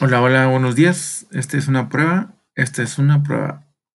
Hola, hola, buenos días. Esta es una prueba. Esta es una prueba.